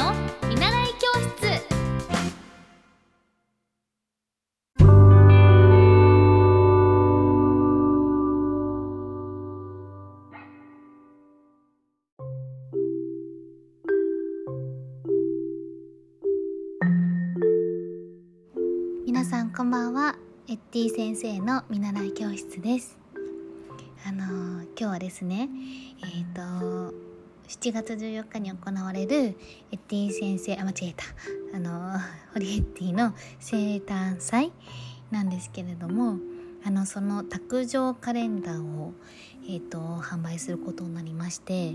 の見習い教室。皆さんこんばんは。エッティ先生の見習い教室です。あのー今日はですねえっ、と7月14日に行われるエッティ先生あ間違えた。あの ホリエッティの生誕祭なんですけれどもあのその卓上カレンダーを、えー、と販売することになりまして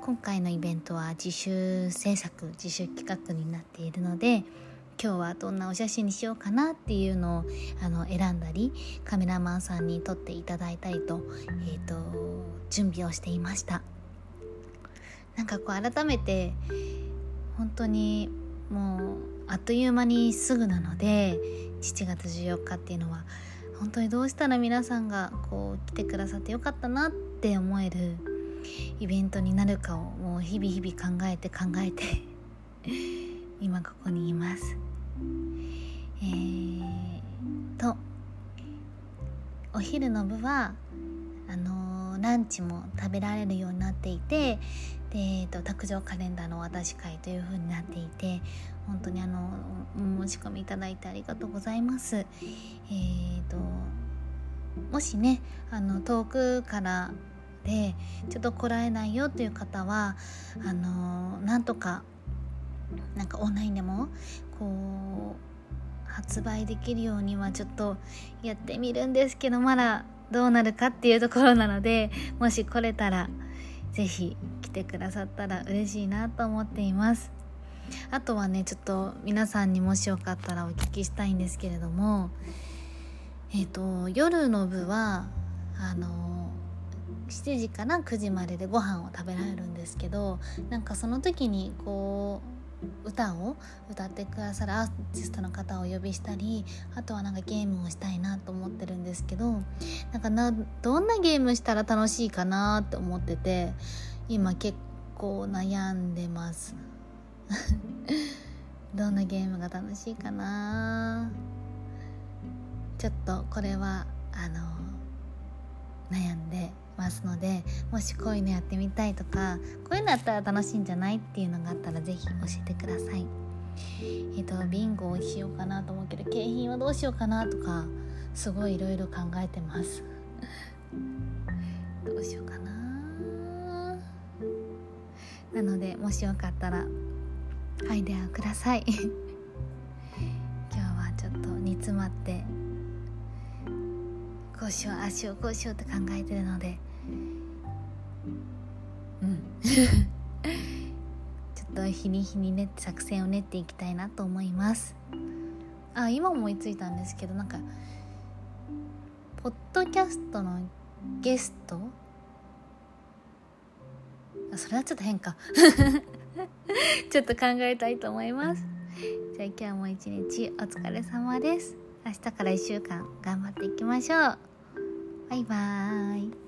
今回のイベントは自主制作自主企画になっているので今日はどんなお写真にしようかなっていうのをあの選んだりカメラマンさんに撮っていただいたりと,、えー、と準備をしていました。なんかこう改めて本当にもうあっという間にすぐなので7月14日っていうのは本当にどうしたら皆さんがこう来てくださってよかったなって思えるイベントになるかをもう日々日々考えて考えて 今ここにいます。えー、とお昼の部はあのーランチも食べられるようになっていてで、えー、と卓上カレンダーのお渡し会という風になっていて本当にあのお申し込みいただいてありがとうございます。えー、ともしねあの遠くからでちょっと来られないよという方はあのなんとかなんかオンラインでもこう発売できるようにはちょっとやってみるんですけどまだどうなるかっていうところなのでもし来れたら是非来てくださったら嬉しいなと思っています。あとはねちょっと皆さんにもしよかったらお聞きしたいんですけれどもえっ、と夜の部はあの7時から9時まででご飯を食べられるんですけどなんかその時にこう歌を歌ってくださるアーティストの方をお呼びしたりあとはなんかゲームをしたいなと思ってるんですけどなんかなどんなゲームしたら楽しいかなって思ってて今結構悩んでます。どんなゲームが楽しいかな？ちょっとこれはあの悩んでますのでもしこういうのやってみたいとかこういうのやったら楽しいんじゃないっていうのがあったら是非教えてください。えっ、とビンゴをしようかなと思うけど景品はどうしようかなとかすごいいろいろ考えてます。どうしようかな。なのでもしよかったらアイデアをください。今日はちょっと煮詰まってこうしようああしようこうしようって考えてるので。うん。ちょっと日に日にね作戦を練っていきたいなと思います。あ今思いついたんですけどなんかポッドキャストのゲスト？あそれはちょっと変か。ちょっと考えたいと思います。じゃあ今日も一日お疲れ様です。明日から1週間頑張っていきましょう。バイバーイ。